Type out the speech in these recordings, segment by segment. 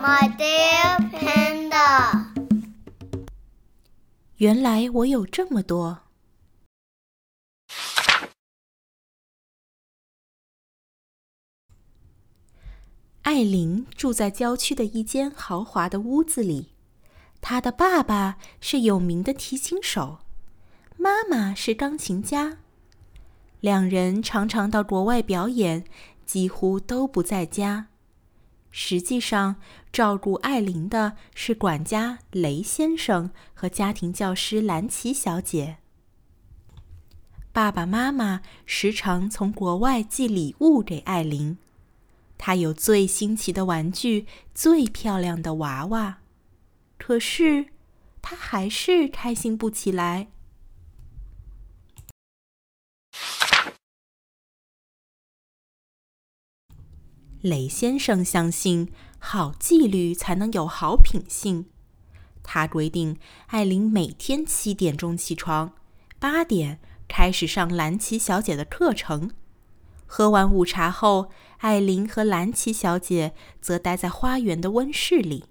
My dear panda，原来我有这么多。艾琳住在郊区的一间豪华的屋子里，她的爸爸是有名的提琴手，妈妈是钢琴家，两人常常到国外表演，几乎都不在家。实际上，照顾艾琳的是管家雷先生和家庭教师兰奇小姐。爸爸妈妈时常从国外寄礼物给艾琳，她有最新奇的玩具、最漂亮的娃娃，可是她还是开心不起来。雷先生相信，好纪律才能有好品性。他规定，艾琳每天七点钟起床，八点开始上兰奇小姐的课程。喝完午茶后，艾琳和兰奇小姐则待在花园的温室里。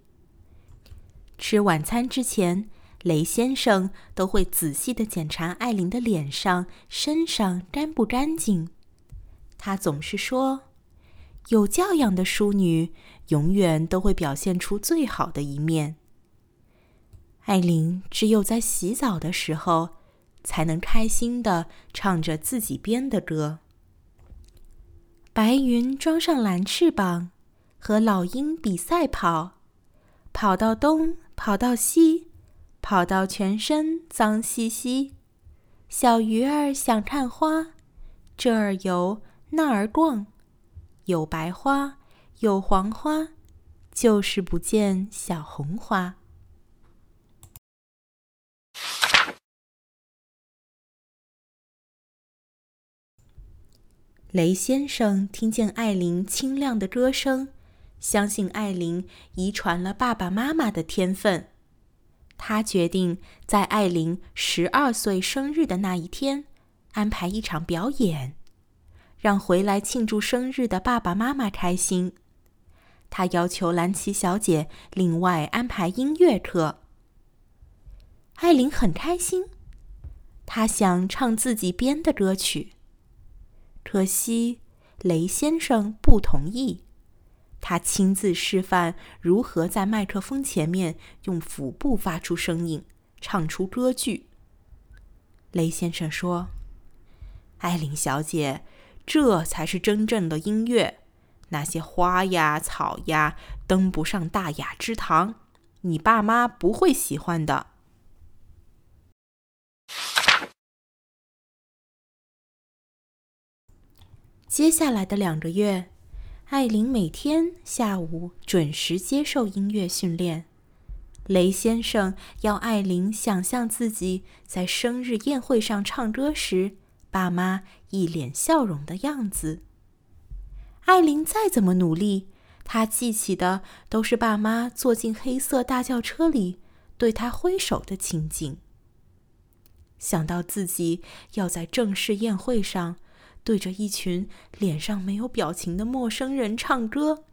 吃晚餐之前，雷先生都会仔细的检查艾琳的脸上、身上干不干净。他总是说。有教养的淑女永远都会表现出最好的一面。艾琳只有在洗澡的时候，才能开心的唱着自己编的歌。白云装上蓝翅膀，和老鹰比赛跑，跑到东，跑到西，跑到全身脏兮兮。小鱼儿想看花，这儿游，那儿逛。有白花，有黄花，就是不见小红花。雷先生听见艾琳清亮的歌声，相信艾琳遗传了爸爸妈妈的天分。他决定在艾琳十二岁生日的那一天，安排一场表演。让回来庆祝生日的爸爸妈妈开心。他要求兰奇小姐另外安排音乐课。艾琳很开心，她想唱自己编的歌曲。可惜雷先生不同意，他亲自示范如何在麦克风前面用腹部发出声音，唱出歌剧。雷先生说：“艾琳小姐。”这才是真正的音乐，那些花呀草呀登不上大雅之堂，你爸妈不会喜欢的。接下来的两个月，艾琳每天下午准时接受音乐训练。雷先生要艾琳想象自己在生日宴会上唱歌时。爸妈一脸笑容的样子。艾琳再怎么努力，她记起的都是爸妈坐进黑色大轿车里对她挥手的情景。想到自己要在正式宴会上对着一群脸上没有表情的陌生人唱歌，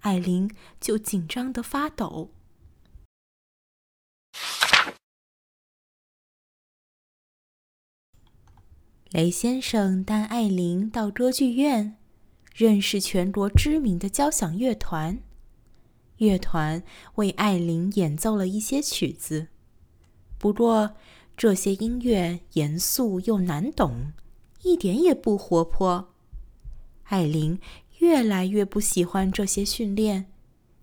艾琳就紧张的发抖。雷先生带艾琳到歌剧院，认识全国知名的交响乐团。乐团为艾琳演奏了一些曲子，不过这些音乐严肃又难懂，一点也不活泼。艾琳越来越不喜欢这些训练，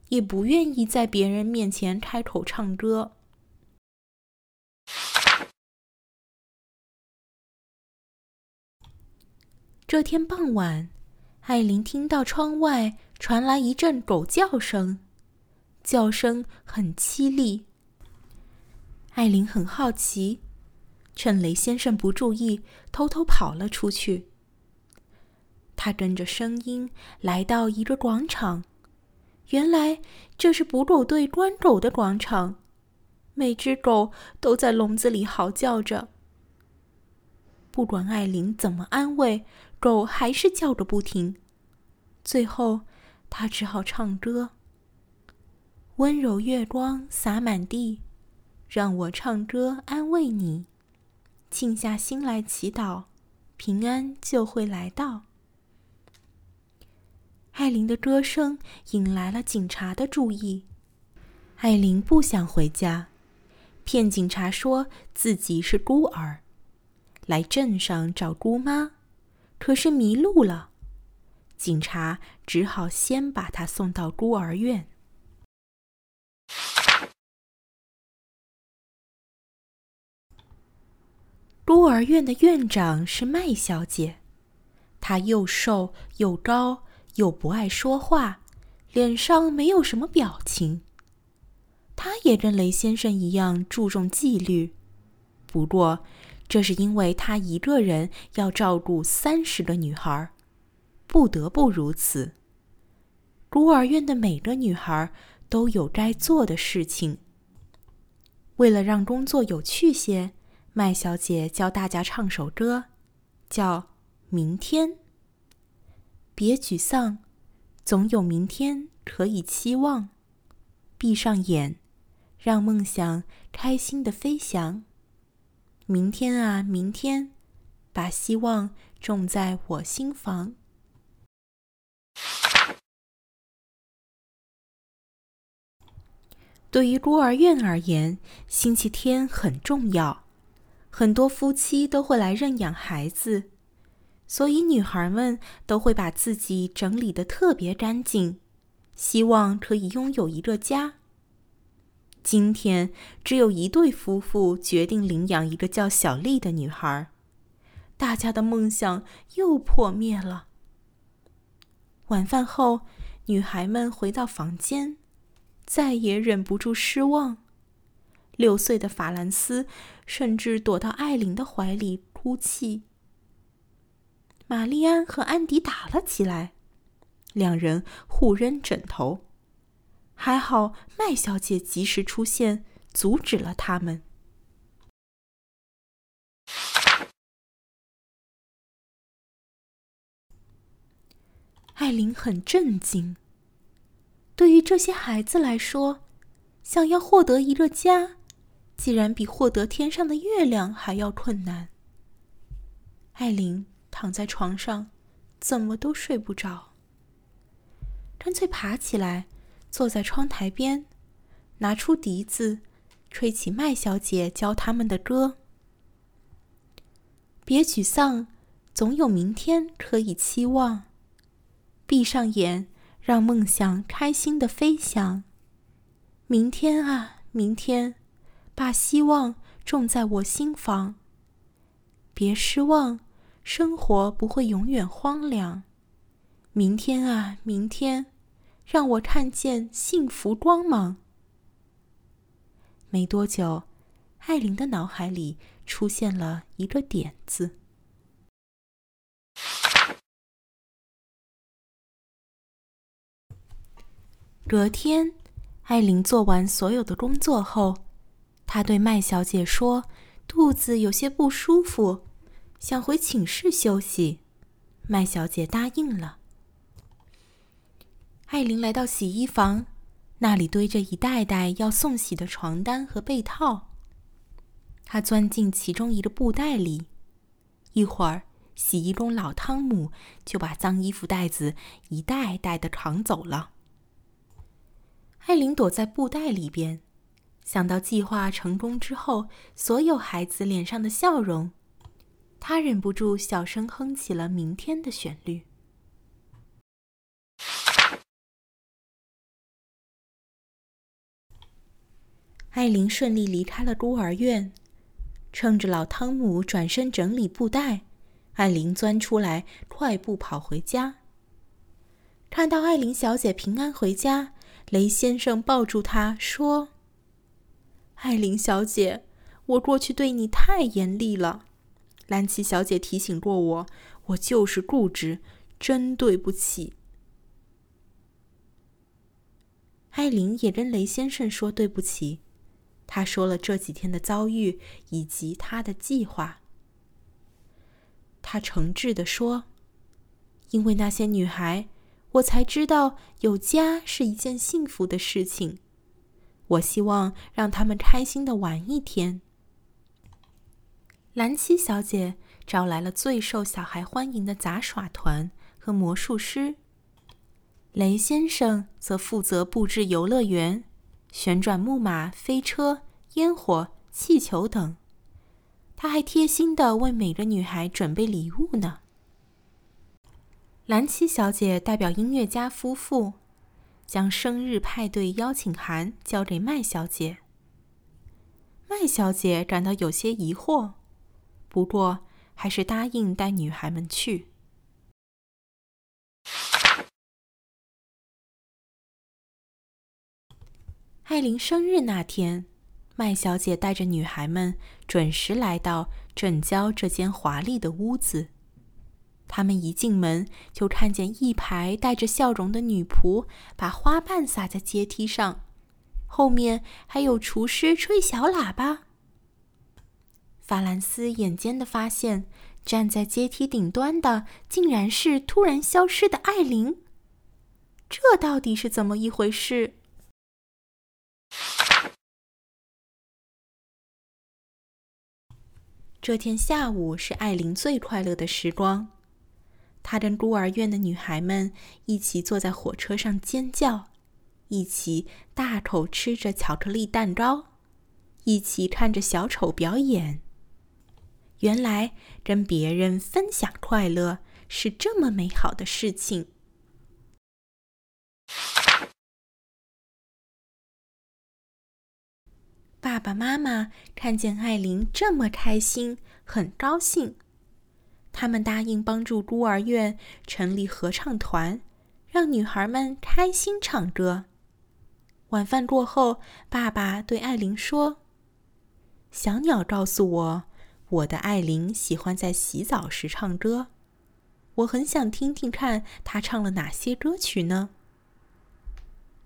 也不愿意在别人面前开口唱歌。这天傍晚，艾琳听到窗外传来一阵狗叫声，叫声很凄厉。艾琳很好奇，趁雷先生不注意，偷偷跑了出去。他跟着声音来到一个广场，原来这是捕狗队关狗的广场，每只狗都在笼子里嚎叫着。不管艾琳怎么安慰。狗还是叫个不停，最后他只好唱歌。温柔月光洒满地，让我唱歌安慰你。静下心来祈祷，平安就会来到。艾琳的歌声引来了警察的注意。艾琳不想回家，骗警察说自己是孤儿，来镇上找姑妈，可是迷路了。警察只好先把他送到孤儿院。孤儿院的院长是麦小姐，她又瘦又高，又不爱说话，脸上没有什么表情。她也跟雷先生一样注重纪律，不过这是因为她一个人要照顾三十个女孩，不得不如此。孤儿院的每个女孩都有该做的事情，为了让工作有趣些。麦小姐教大家唱首歌，叫《明天》。别沮丧，总有明天可以期望。闭上眼，让梦想开心的飞翔。明天啊，明天，把希望种在我心房。对于孤儿院而言，星期天很重要。很多夫妻都会来认养孩子，所以女孩们都会把自己整理的特别干净，希望可以拥有一个家。今天只有一对夫妇决定领养一个叫小丽的女孩，大家的梦想又破灭了。晚饭后，女孩们回到房间，再也忍不住失望。六岁的法兰斯甚至躲到艾琳的怀里哭泣。玛丽安和安迪打了起来，两人互扔枕头，还好麦小姐及时出现，阻止了他们。艾琳很震惊。对于这些孩子来说，想要获得一个家。既然比获得天上的月亮还要困难，艾琳躺在床上，怎么都睡不着。干脆爬起来，坐在窗台边，拿出笛子，吹起麦小姐教他们的歌。别沮丧，总有明天可以期望。闭上眼，让梦想开心的飞翔。明天啊，明天。把希望种在我心房。别失望，生活不会永远荒凉。明天啊，明天，让我看见幸福光芒。没多久，艾琳的脑海里出现了一个点子。隔天，艾琳做完所有的工作后。她对麦小姐说：“肚子有些不舒服，想回寝室休息。”麦小姐答应了。艾琳来到洗衣房，那里堆着一袋袋要送洗的床单和被套。她钻进其中一个布袋里，一会儿，洗衣工老汤姆就把脏衣服袋子一袋一袋的扛走了。艾琳躲在布袋里边。想到计划成功之后，所有孩子脸上的笑容，她忍不住小声哼起了明天的旋律。艾琳顺利离开了孤儿院，趁着老汤姆转身整理布袋，艾琳钻出来，快步跑回家。看到艾琳小姐平安回家，雷先生抱住她说。艾琳小姐，我过去对你太严厉了。兰奇小姐提醒过我，我就是固执，真对不起。艾琳也跟雷先生说对不起，他说了这几天的遭遇以及他的计划。他诚挚的说：“因为那些女孩，我才知道有家是一件幸福的事情。我希望让他们开心的玩一天。蓝七小姐招来了最受小孩欢迎的杂耍团和魔术师。雷先生则负责布置游乐园、旋转木马、飞车、烟火、气球等。他还贴心的为每个女孩准备礼物呢。蓝七小姐代表音乐家夫妇，将生日派对邀请函交给麦小姐。麦小姐感到有些疑惑，不过还是答应带女孩们去。艾琳生日那天，麦小姐带着女孩们准时来到镇郊这间华丽的屋子。他们一进门就看见一排带着笑容的女仆把花瓣撒在阶梯上，后面还有厨师吹小喇叭。法兰斯眼尖的发现，站在阶梯顶端的竟然是突然消失的艾琳。这到底是怎么一回事？这天下午是艾琳最快乐的时光，她跟孤儿院的女孩们一起坐在火车上尖叫，一起大口吃着巧克力蛋糕，一起看着小丑表演。原来，跟别人分享快乐是这么美好的事情。爸爸妈妈看见艾琳这么开心，很高兴。他们答应帮助孤儿院成立合唱团，让女孩们开心唱歌。晚饭过后，爸爸对艾琳说：“小鸟告诉我，我的艾琳喜欢在洗澡时唱歌。我很想听听看她唱了哪些歌曲呢。”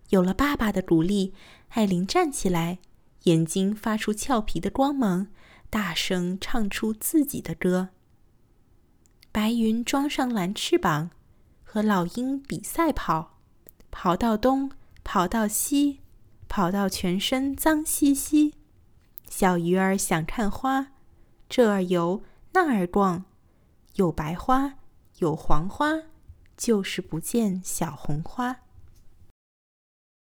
有了爸爸的鼓励，艾琳站起来。眼睛发出俏皮的光芒，大声唱出自己的歌。白云装上蓝翅膀，和老鹰比赛跑，跑到东，跑到西，跑到全身脏兮兮。小鱼儿想看花，这儿游，那儿逛，有白花，有黄花，就是不见小红花。